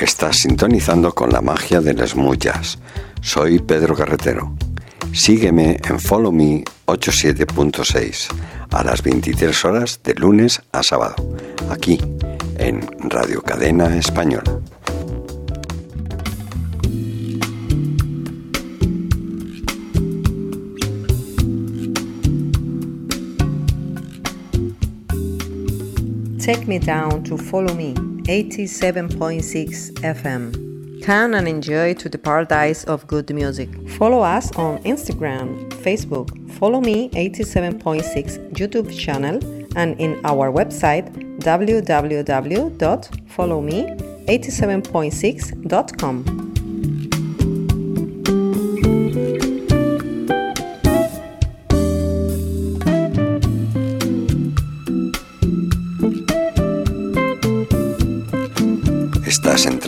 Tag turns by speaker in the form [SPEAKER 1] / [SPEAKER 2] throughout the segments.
[SPEAKER 1] Estás sintonizando con la magia de las mullas. Soy Pedro Carretero. Sígueme en Follow Me 87.6 a las 23 horas de lunes a sábado, aquí en Radio Cadena Española.
[SPEAKER 2] Take me down to follow me 87.6 FM. Come and enjoy to the paradise of good music. Follow us on Instagram, Facebook, follow me 87.6 YouTube channel and in our website www.followme87.6.com.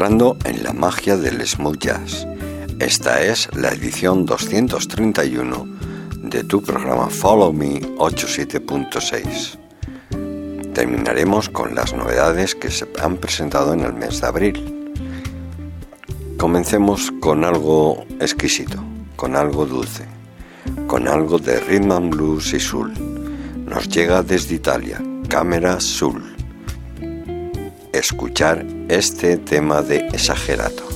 [SPEAKER 1] entrando en la magia del smooth jazz. Esta es la edición 231 de tu programa Follow Me 87.6. Terminaremos con las novedades que se han presentado en el mes de abril. Comencemos con algo exquisito, con algo dulce, con algo de rhythm and blues y soul. Nos llega desde Italia, Cámara Soul escuchar este tema de Exagerato.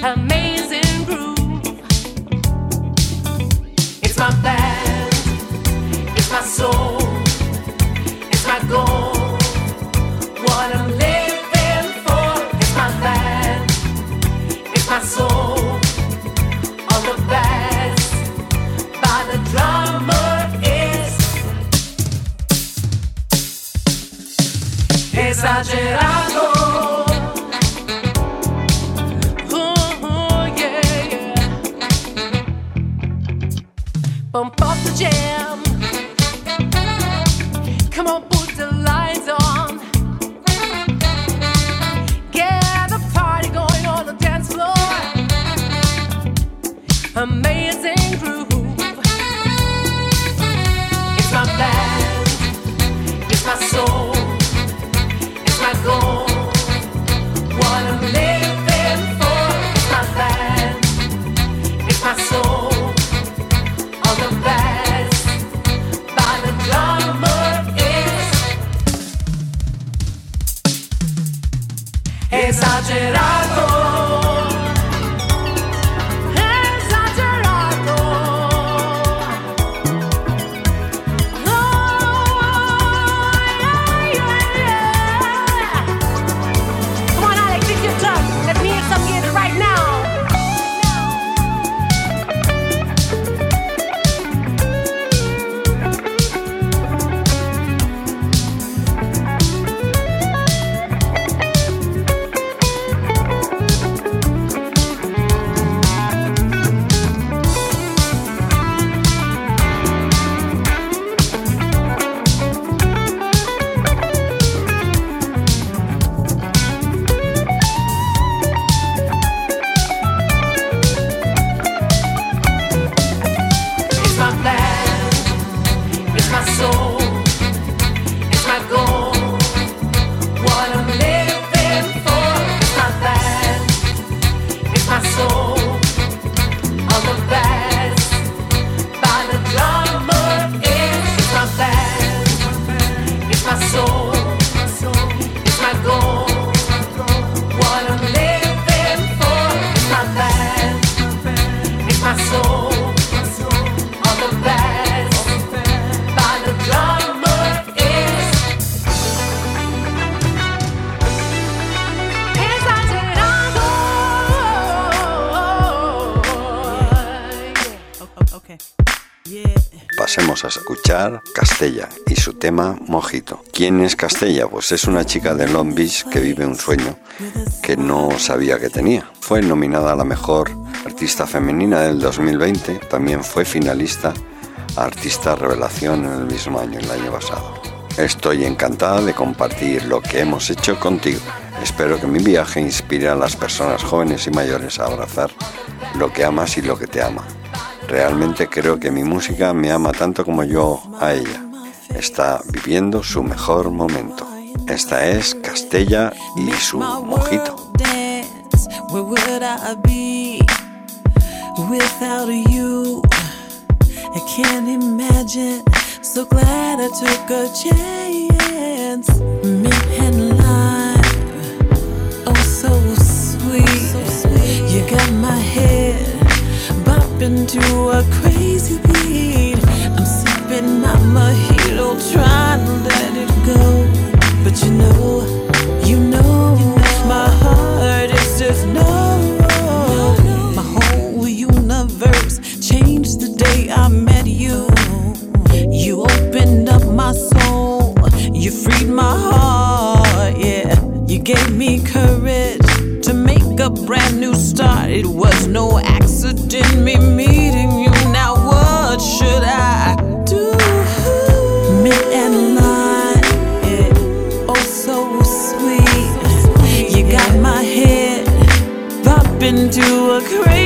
[SPEAKER 3] Amazing
[SPEAKER 1] Castella y su tema Mojito. ¿Quién es Castella? Pues es una chica de Long Beach que vive un sueño que no sabía que tenía. Fue nominada a la mejor artista femenina del 2020, también fue finalista a Artista Revelación en el mismo año, el año pasado. Estoy encantada de compartir lo que hemos hecho contigo. Espero que mi viaje inspire a las personas jóvenes y mayores a abrazar lo que amas y lo que te ama. Realmente creo que mi música me ama tanto como yo a ella. Está viviendo su mejor momento. Esta es Castella y su mojito.
[SPEAKER 4] You got my head bumping to a crazy beat. I'm sipping my mojito, trying to let it go. But you know, you know, a brand new start. It was no accident, me meeting you. Now, what should I do? Mid and line, yeah. oh, so sweet. You got my head popping to a crazy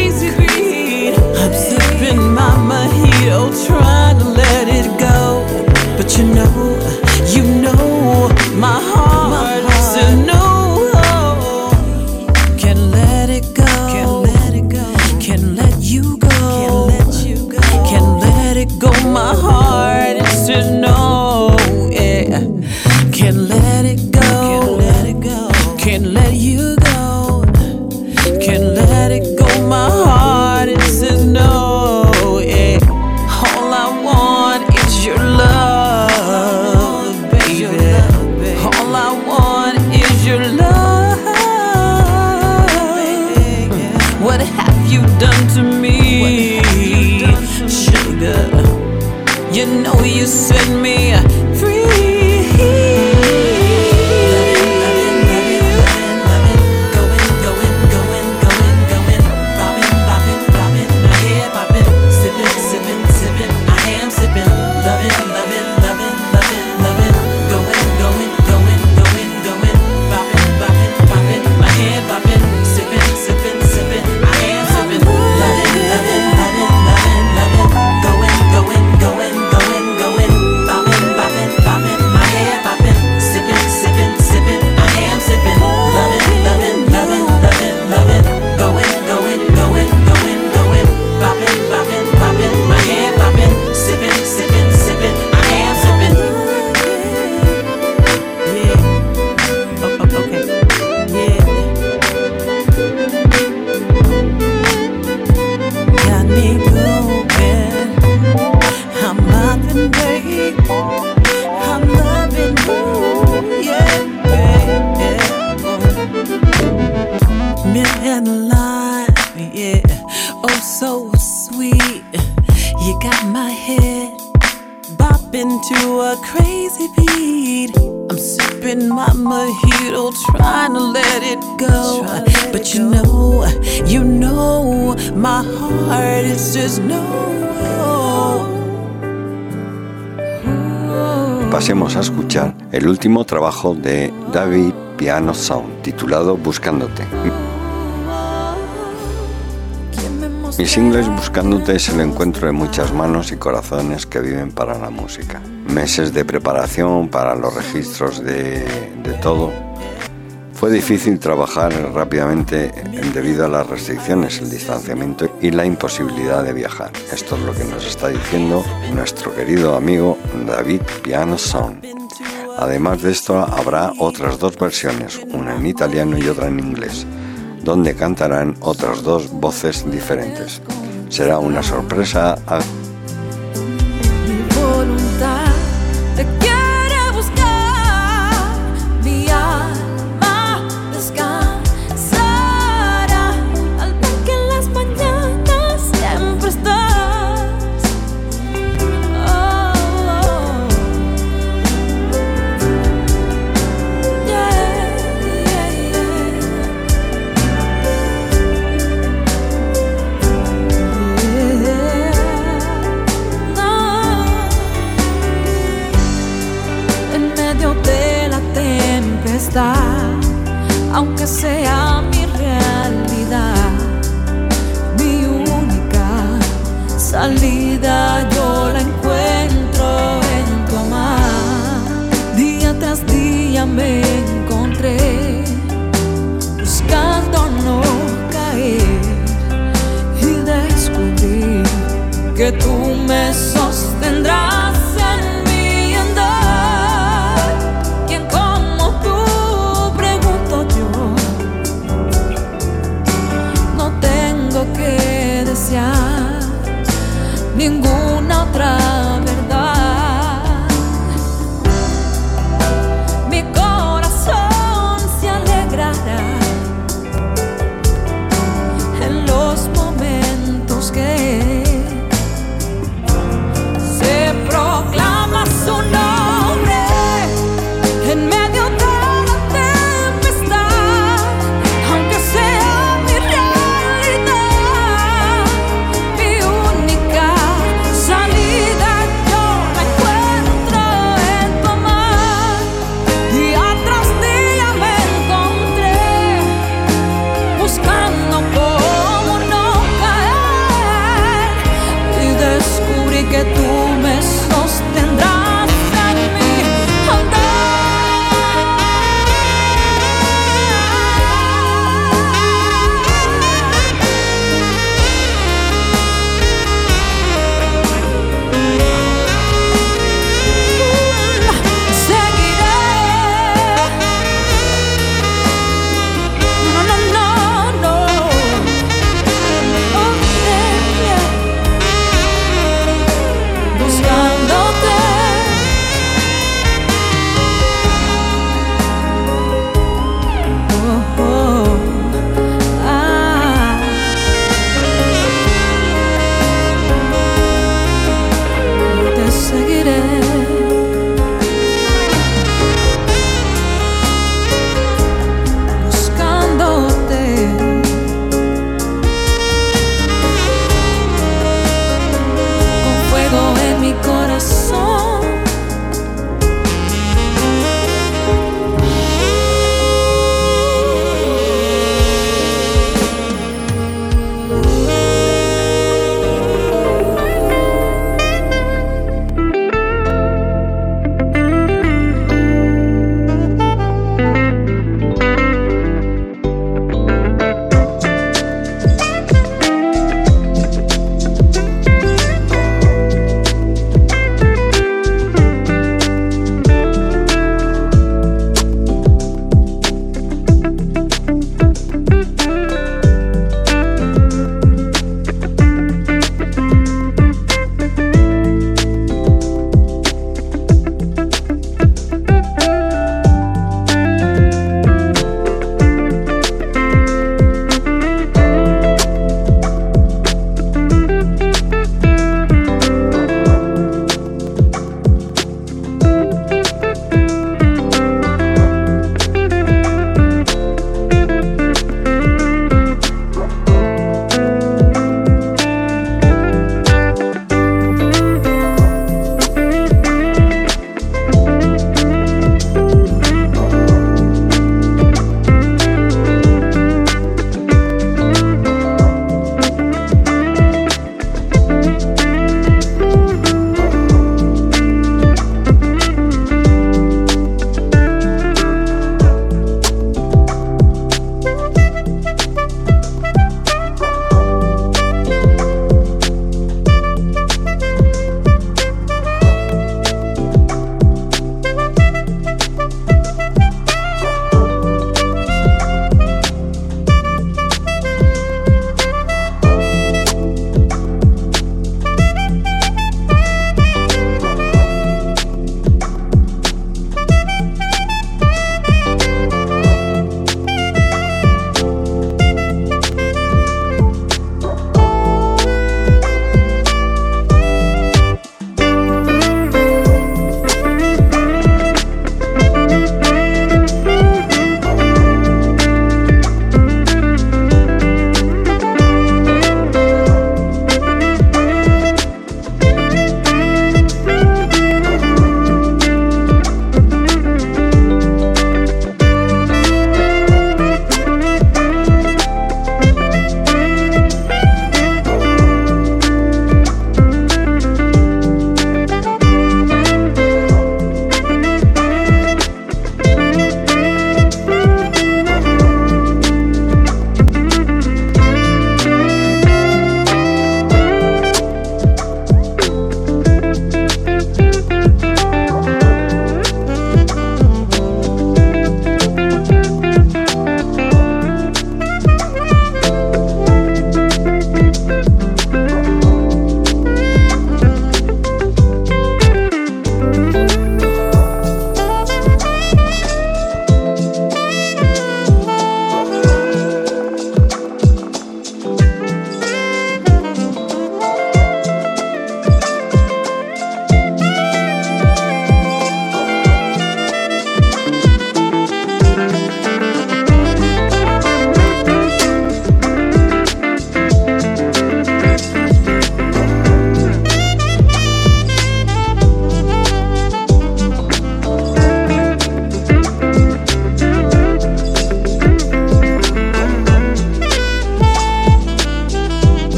[SPEAKER 4] Million life, yeah. Oh, so sweet. You got my head bopping to a crazy beat. I'm sipping my mojito, trying to let it go. But you know, you know, my heart is just no.
[SPEAKER 1] Pasemos a escuchar el último trabajo de David Piano Sound, titulado Buscándote. Mi single es Buscándote es el encuentro de muchas manos y corazones que viven para la música. Meses de preparación para los registros de, de todo. Fue difícil trabajar rápidamente debido a las restricciones, el distanciamiento y la imposibilidad de viajar. Esto es lo que nos está diciendo nuestro querido amigo David Piano Sound. Además de esto habrá otras dos versiones, una en italiano y otra en inglés donde cantarán otras dos voces diferentes. Será una sorpresa a
[SPEAKER 5] tú me sostendrás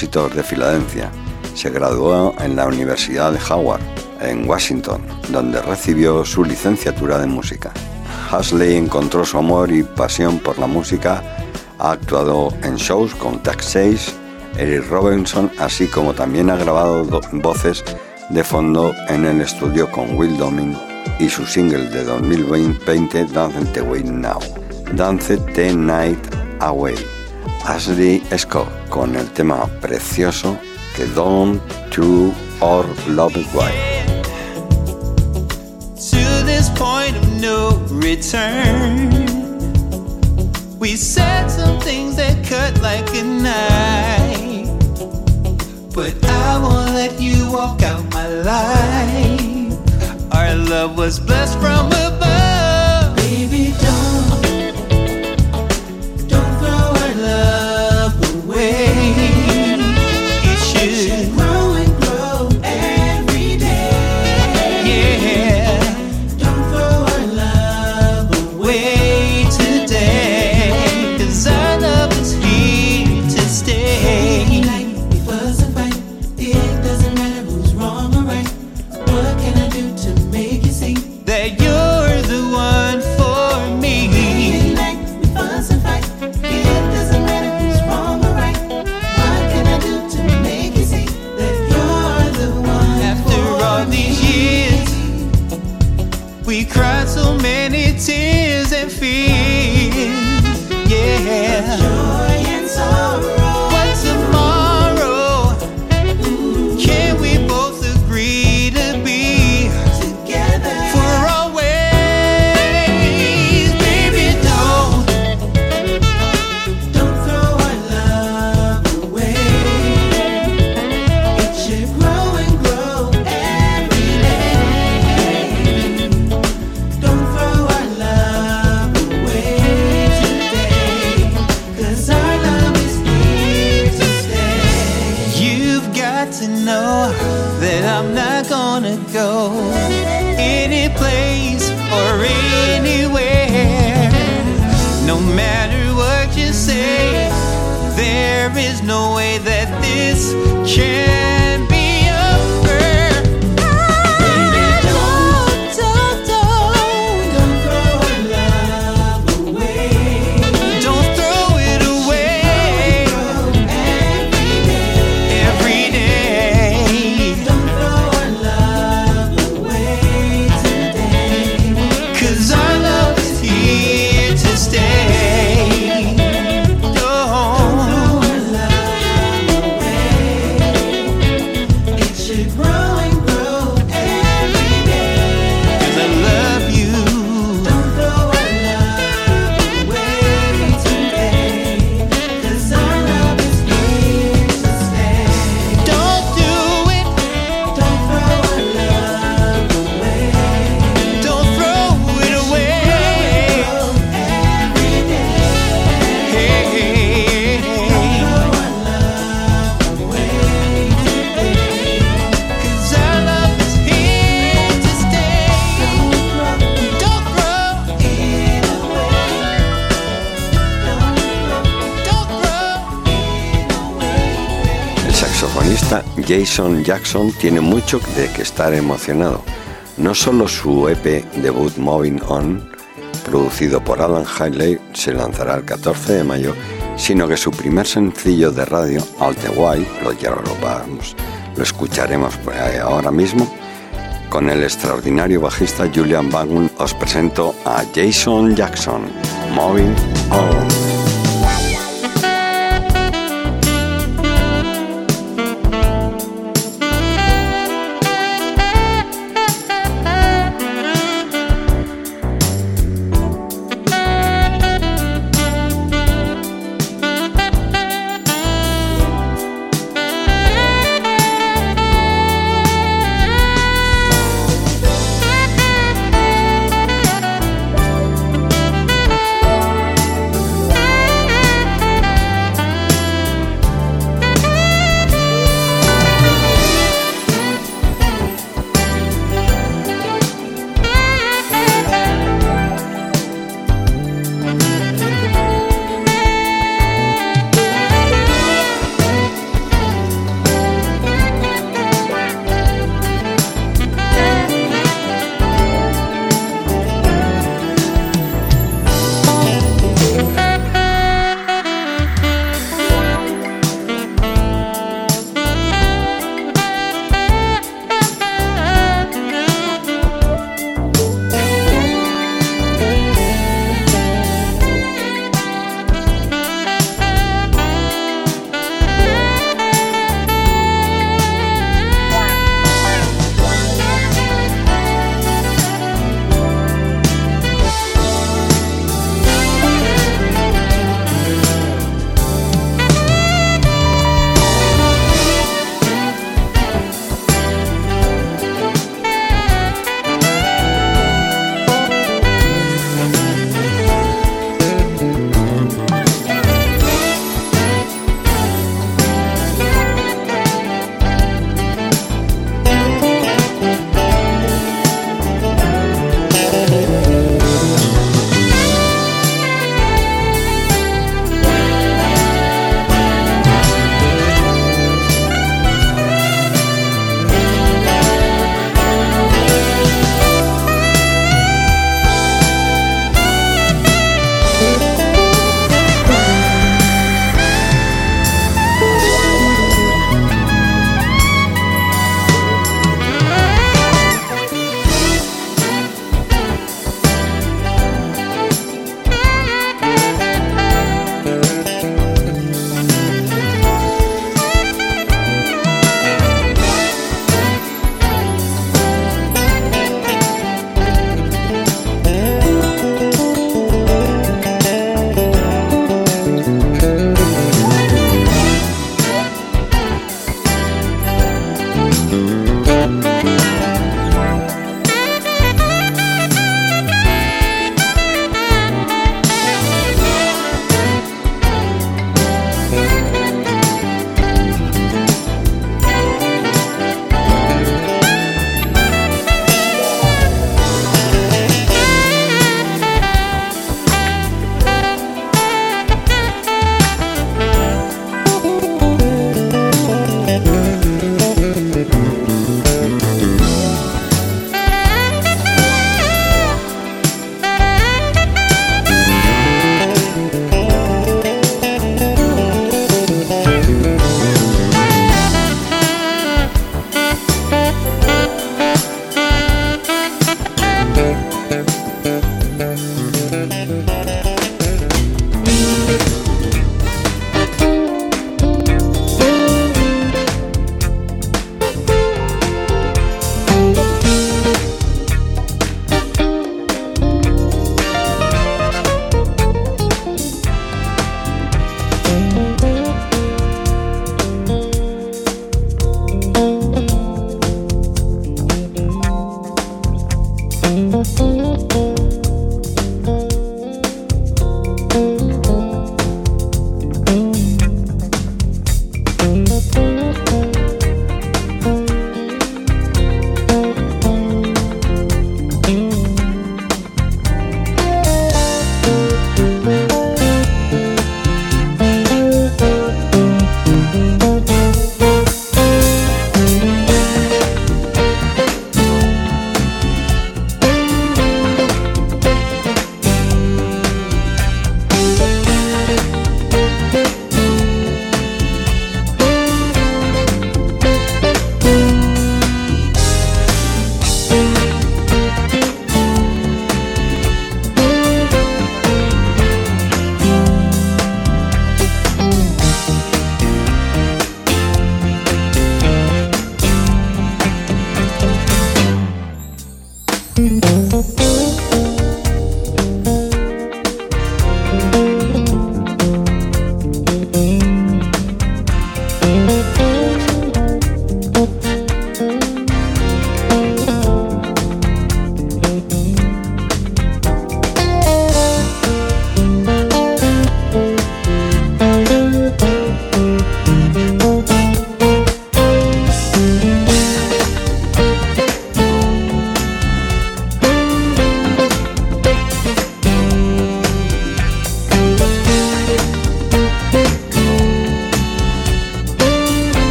[SPEAKER 5] de
[SPEAKER 1] Filadelfia. Se graduó en la Universidad de Howard, en Washington, donde recibió su licenciatura de música. Hasley encontró su amor y pasión por la música, ha actuado en shows con Tax 6, Eric Robinson, así como también ha grabado voces de fondo en el estudio con Will Domin y su single de 2020 Dance the Way Now, Dance the Night Away. Ashley Scott con el tema precioso que Don't To or Love Why.
[SPEAKER 6] To this point of no return, we said some things that cut like a knife, but I won't let you walk out my life. Our love was blessed from above. Matter what you say, there is no way that this can
[SPEAKER 1] Jason Jackson tiene mucho de que estar emocionado. No solo su EP debut Moving On, producido por Alan Haley, se lanzará el 14 de mayo, sino que su primer sencillo de radio, All the While, lo, ya lo, escucharemos ahí ahora mismo, con el extraordinario bajista Julian Bagun, os presento a Jason Jackson, Moving On.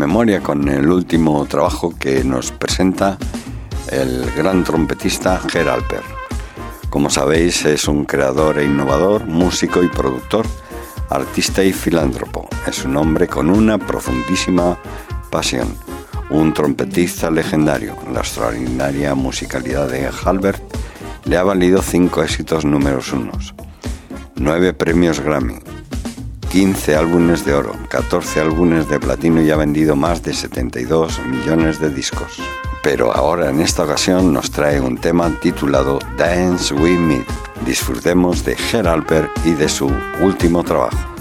[SPEAKER 1] Memoria con el último trabajo que nos presenta el gran trompetista Ger Alper. Como sabéis, es un creador e innovador, músico y productor, artista y filántropo. Es un hombre con una profundísima pasión, un trompetista legendario. La extraordinaria musicalidad de Halbert le ha valido cinco éxitos números unos, nueve premios Grammy, 15 álbumes de oro, 14 álbumes de platino y ha vendido más de 72 millones de discos. Pero ahora en esta ocasión nos trae un tema titulado Dance With Me. Disfrutemos de Ger Alper y de su último trabajo.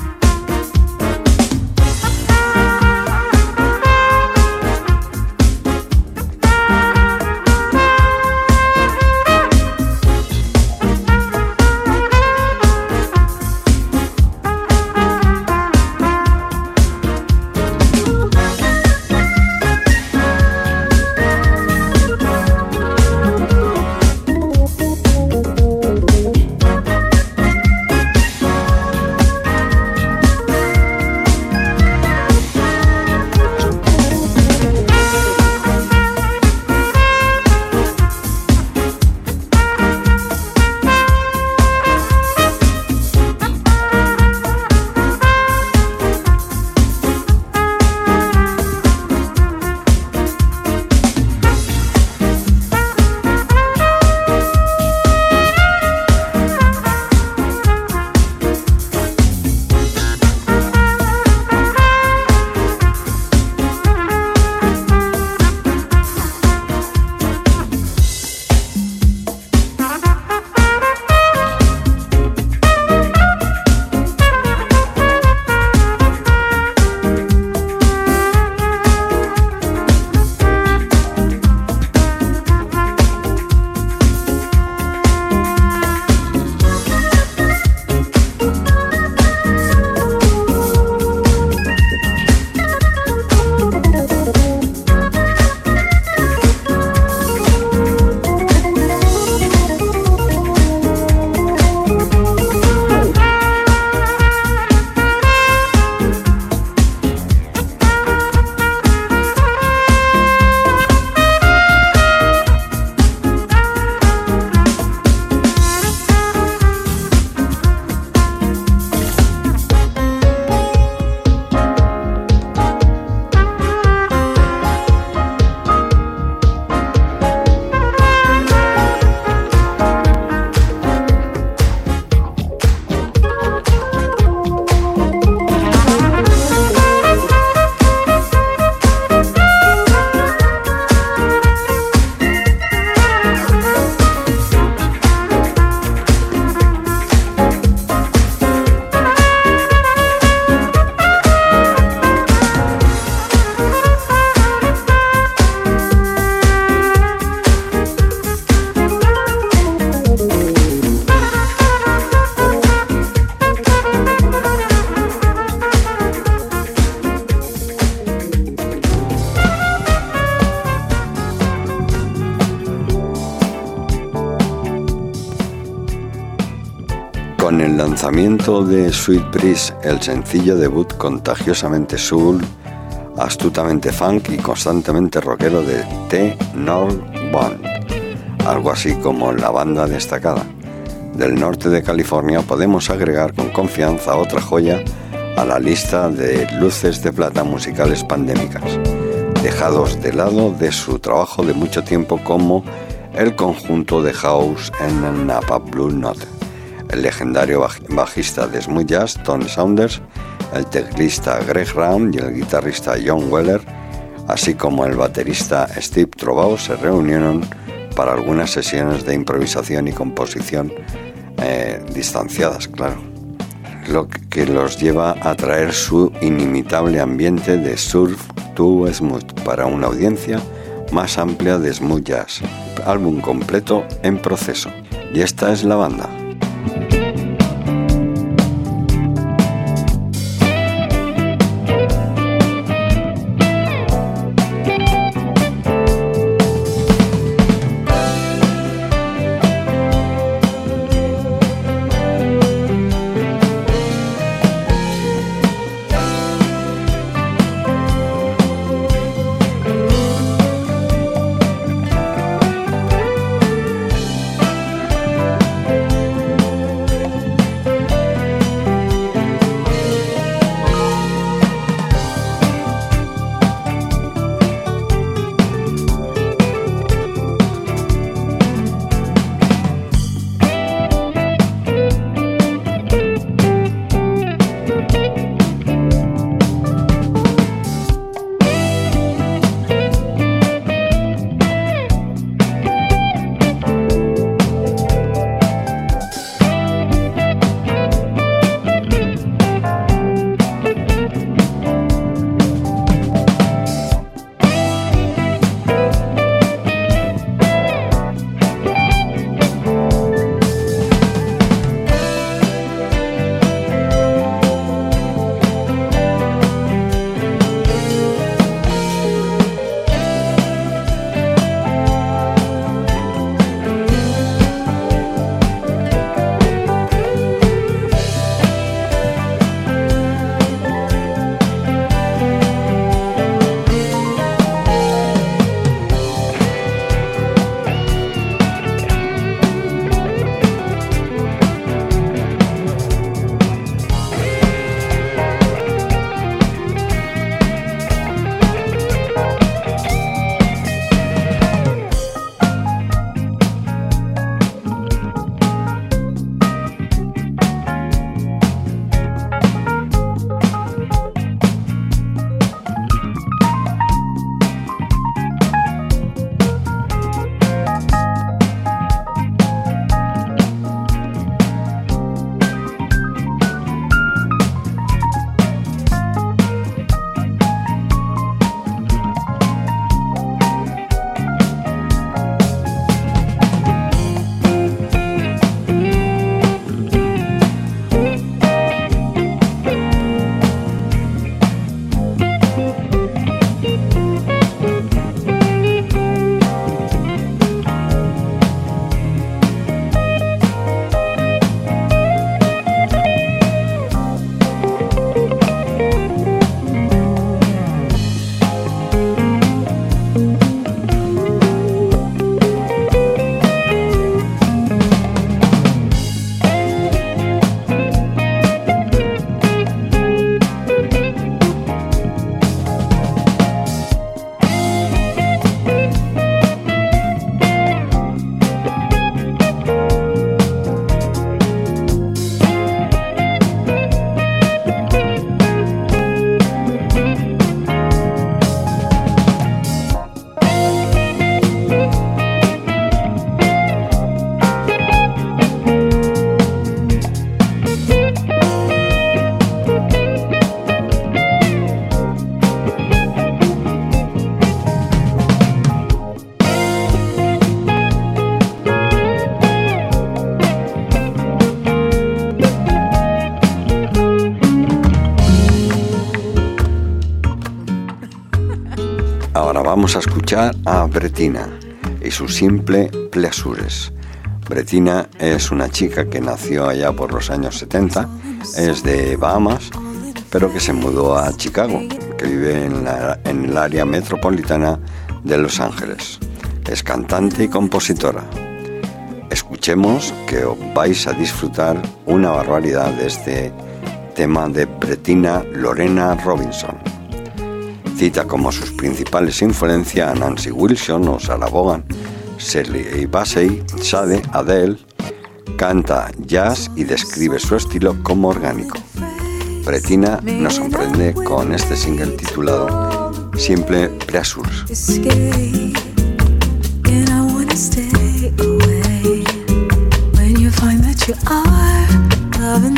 [SPEAKER 1] Lanzamiento de Sweet Breeze, el sencillo debut contagiosamente soul, astutamente funk y constantemente rockero de T North Band, algo así como la banda destacada. Del norte de California podemos agregar con confianza otra joya a la lista de luces de plata musicales pandémicas, dejados de lado de su trabajo de mucho tiempo como el conjunto de house en el Napa Blue Note, el legendario bajista de smooth jazz Tony Saunders, el teclista Greg Brown y el guitarrista John Weller, así como el baterista Steve Trovato se reunieron para algunas sesiones de improvisación y composición eh, distanciadas, claro lo que los lleva a traer su inimitable ambiente de surf to smooth para una audiencia más amplia de smooth jazz. Álbum completo en proceso. Y esta es la banda. A Bretina y su simple Pleasures, Bretina es una chica que nació allá por los años 70, es de Bahamas, pero que se mudó a Chicago, que vive en, la- en el área metropolitana de Los Ángeles. Es cantante y compositora. Escuchemos que os vais a disfrutar una barbaridad de este tema de Bretina Lorena Robinson. Cita como sus principales influencias a Nancy Wilson o Sarah Vaughan, Shirley Bassey, Sade, Adele, canta jazz y describe su estilo como orgánico. Bretina nos sorprende con este single titulado Simple Pressures.
[SPEAKER 5] loving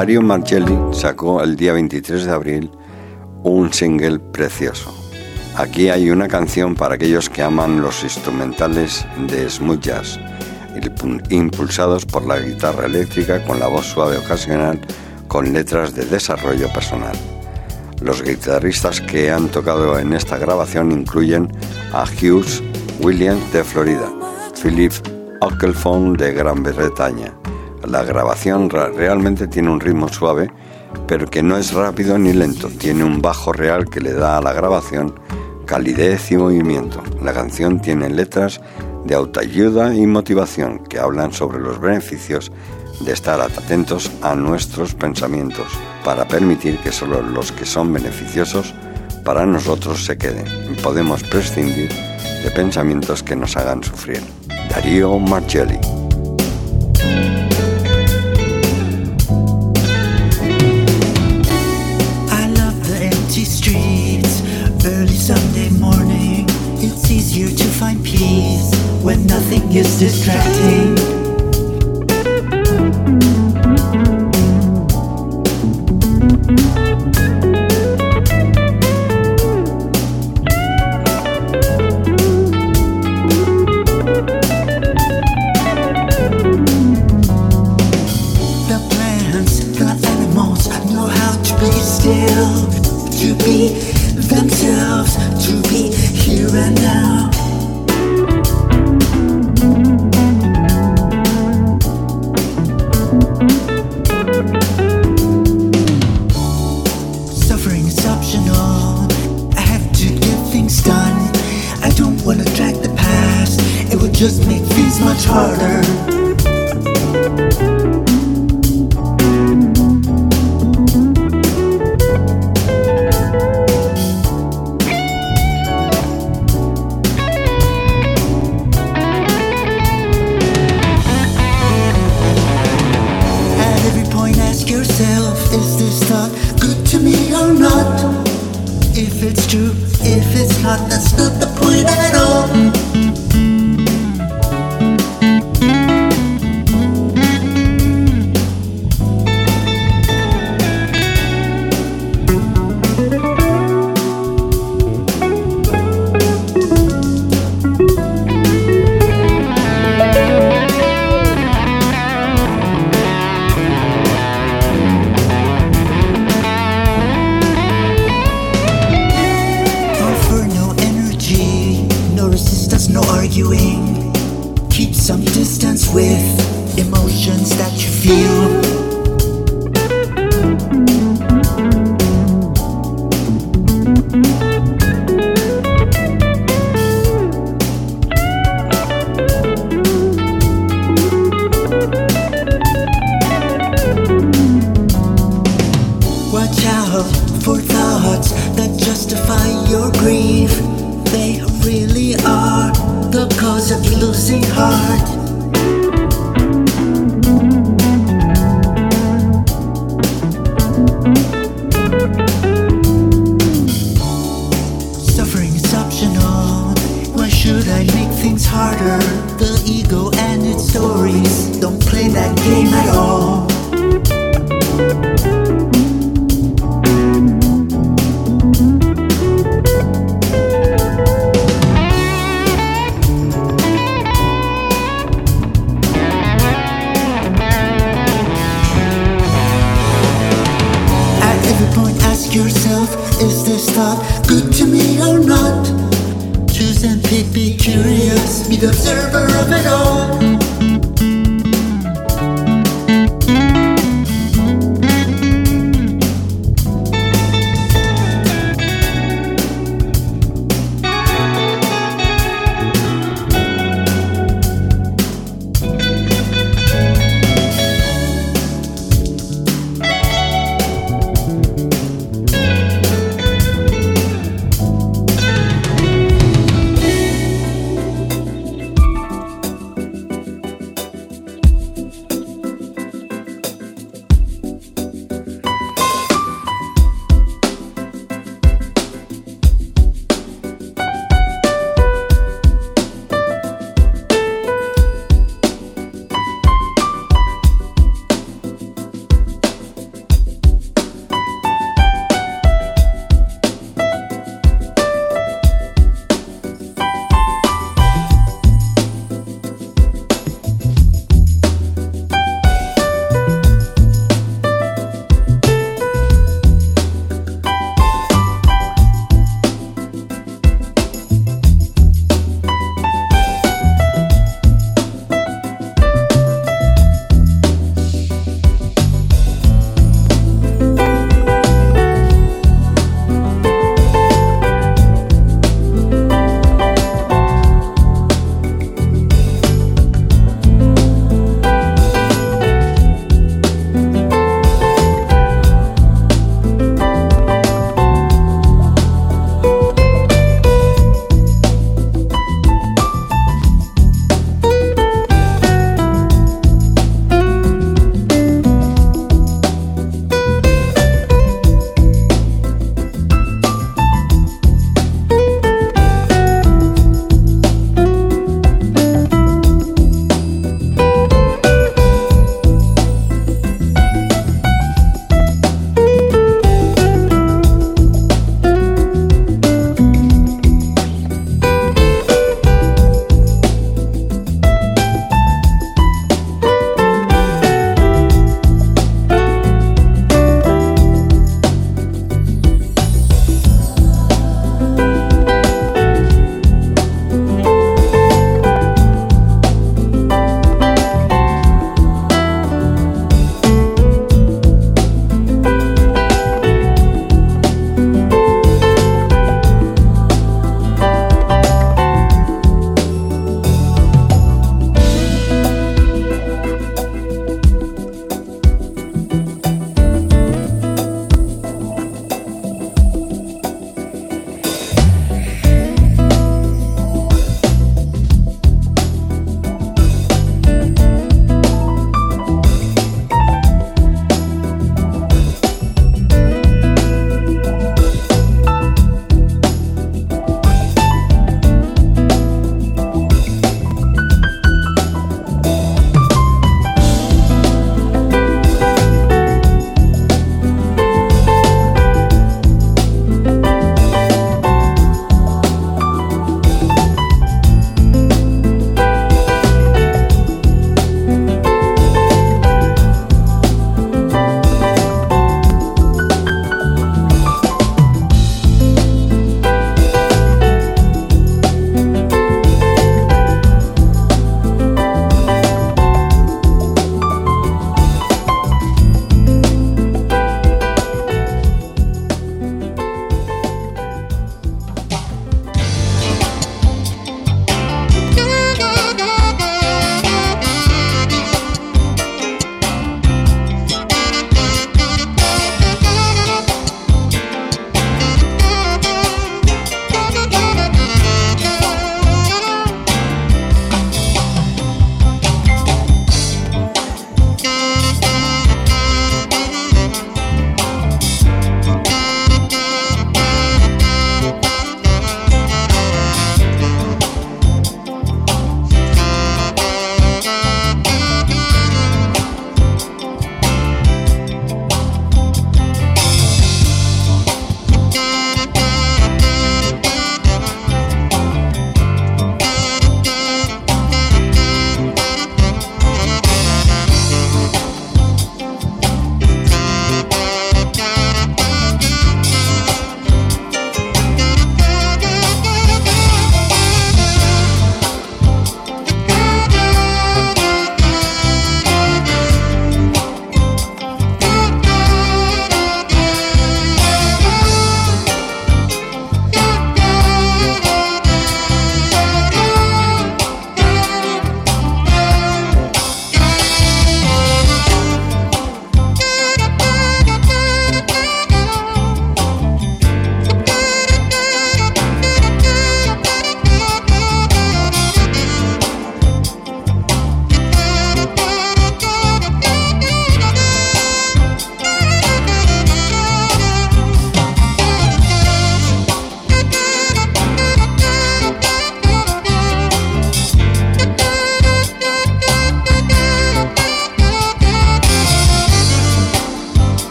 [SPEAKER 1] Dario Marcelli sacó el día 23 de abril un single precioso. Aquí hay una canción para aquellos que aman los instrumentales de smooth jazz, impu- impulsados por la guitarra eléctrica con la voz suave ocasional con letras de desarrollo personal. Los guitarristas que han tocado en esta grabación incluyen a Hughes Williams de Florida, Philip Ockelphone de Gran Bretaña. La grabación ra- realmente tiene un ritmo suave, pero que no es rápido ni lento. Tiene un bajo real que le da a la grabación calidez y movimiento. La canción tiene letras de autoayuda y motivación que hablan sobre los beneficios de estar atentos a nuestros pensamientos para permitir que solo los que son beneficiosos para nosotros se queden y podemos prescindir de pensamientos que nos hagan sufrir. Darío Marcelli.
[SPEAKER 6] Is distracting. The plants, the animals know how to be still, to be themselves, to be here and now.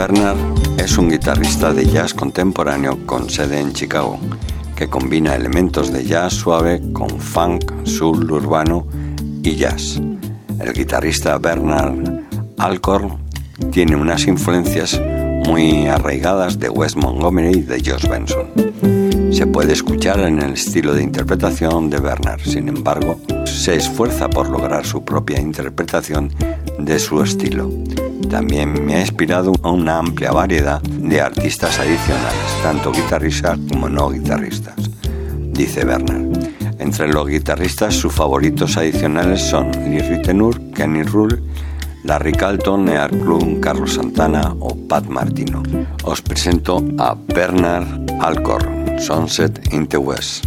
[SPEAKER 1] Bernard es un guitarrista de jazz contemporáneo con sede en Chicago, que combina elementos de jazz suave con funk, soul urbano y jazz. El guitarrista Bernard Alcorn tiene unas influencias muy arraigadas de Wes Montgomery y de Josh Benson. Se puede escuchar en el estilo de interpretación de Bernard, sin embargo, se esfuerza por lograr su propia interpretación de su estilo. También me ha inspirado a una amplia variedad de artistas adicionales, tanto guitarristas como no guitarristas, dice Bernard. Entre los guitarristas, sus favoritos adicionales son Lee Ritenour, Kenny Rule, Larry Calton, Earl Klum, Carlos Santana o Pat Martino. Os presento a Bernard Alcorn, Sunset in the West.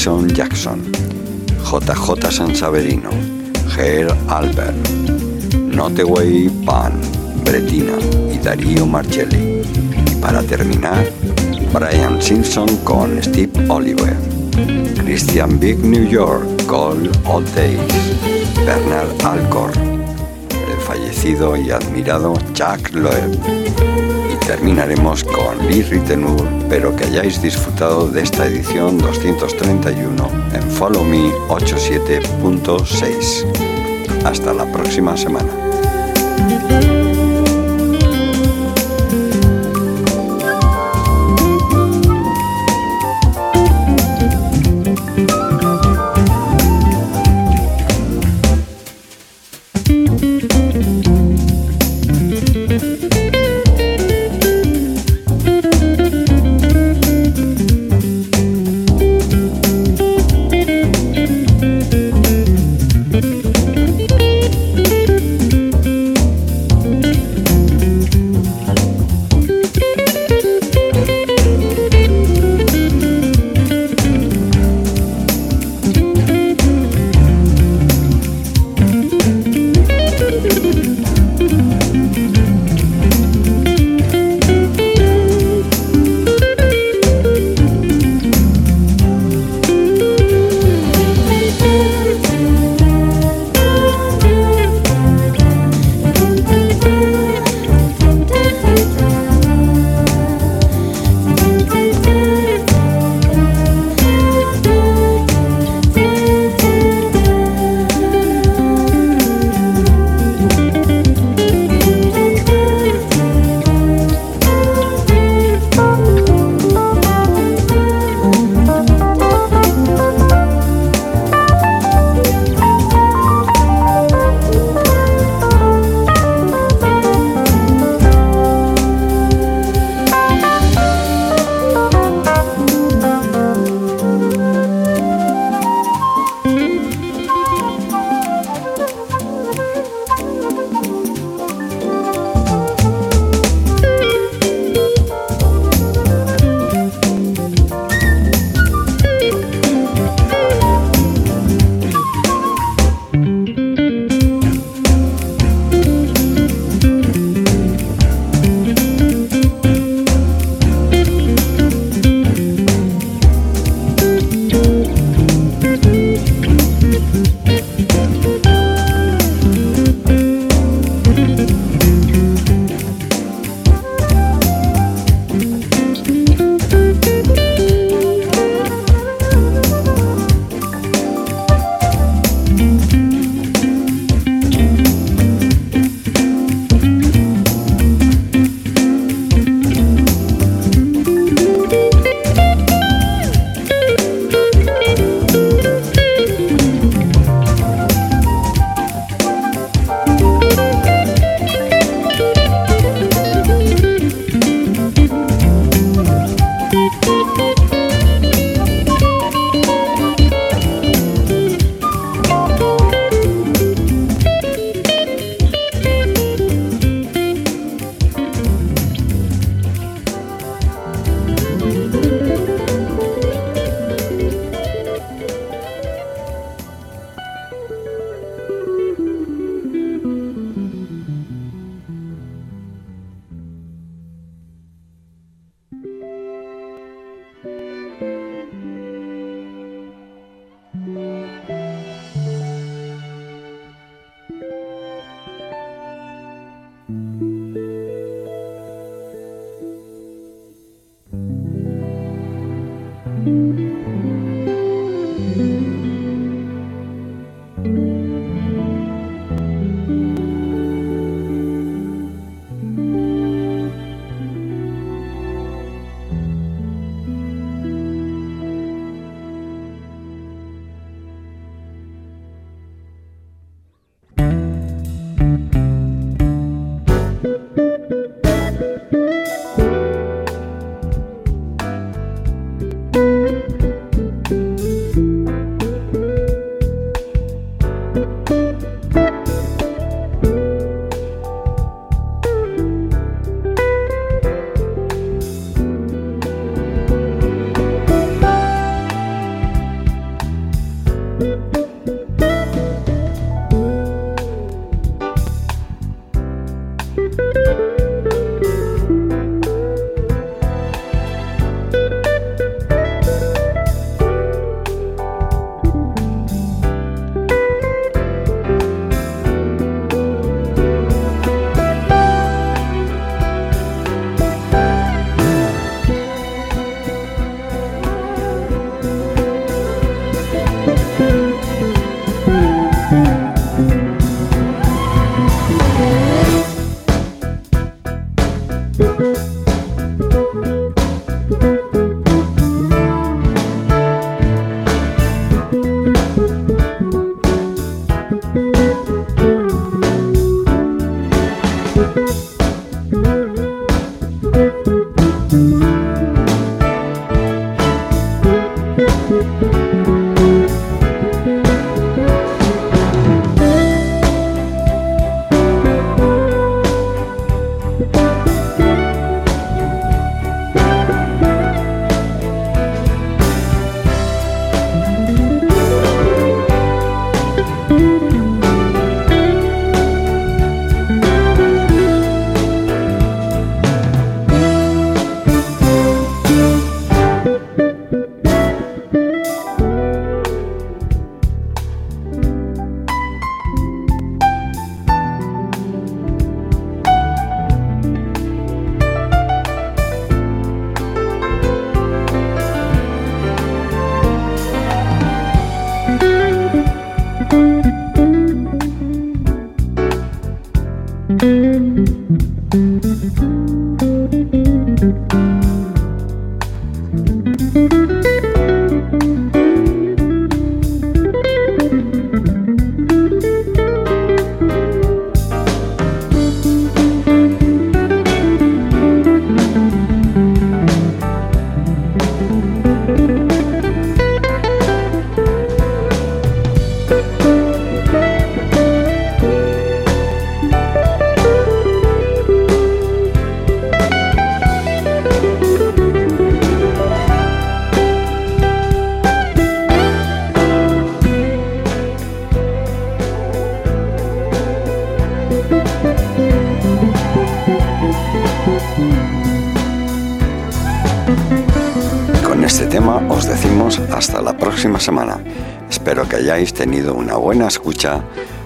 [SPEAKER 1] Jason Jackson, JJ Sansaverino, Ger Albert, Noteway Pan, Bretina y Darío Marcelli. Y para terminar, Brian Simpson con Steve Oliver, Christian Big New York, Gold All Days, Bernard Alcor, y admirado Jack Loeb. Y terminaremos con Lee Ritenour, pero que hayáis disfrutado de esta edición 231 en Follow Me 87.6. Hasta la próxima semana.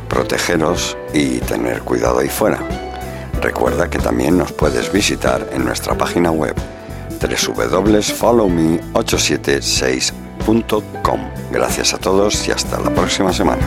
[SPEAKER 1] Protegeros y tener cuidado ahí fuera. Recuerda que también nos puedes visitar en nuestra página web www.followme876.com. Gracias a todos y hasta la próxima semana.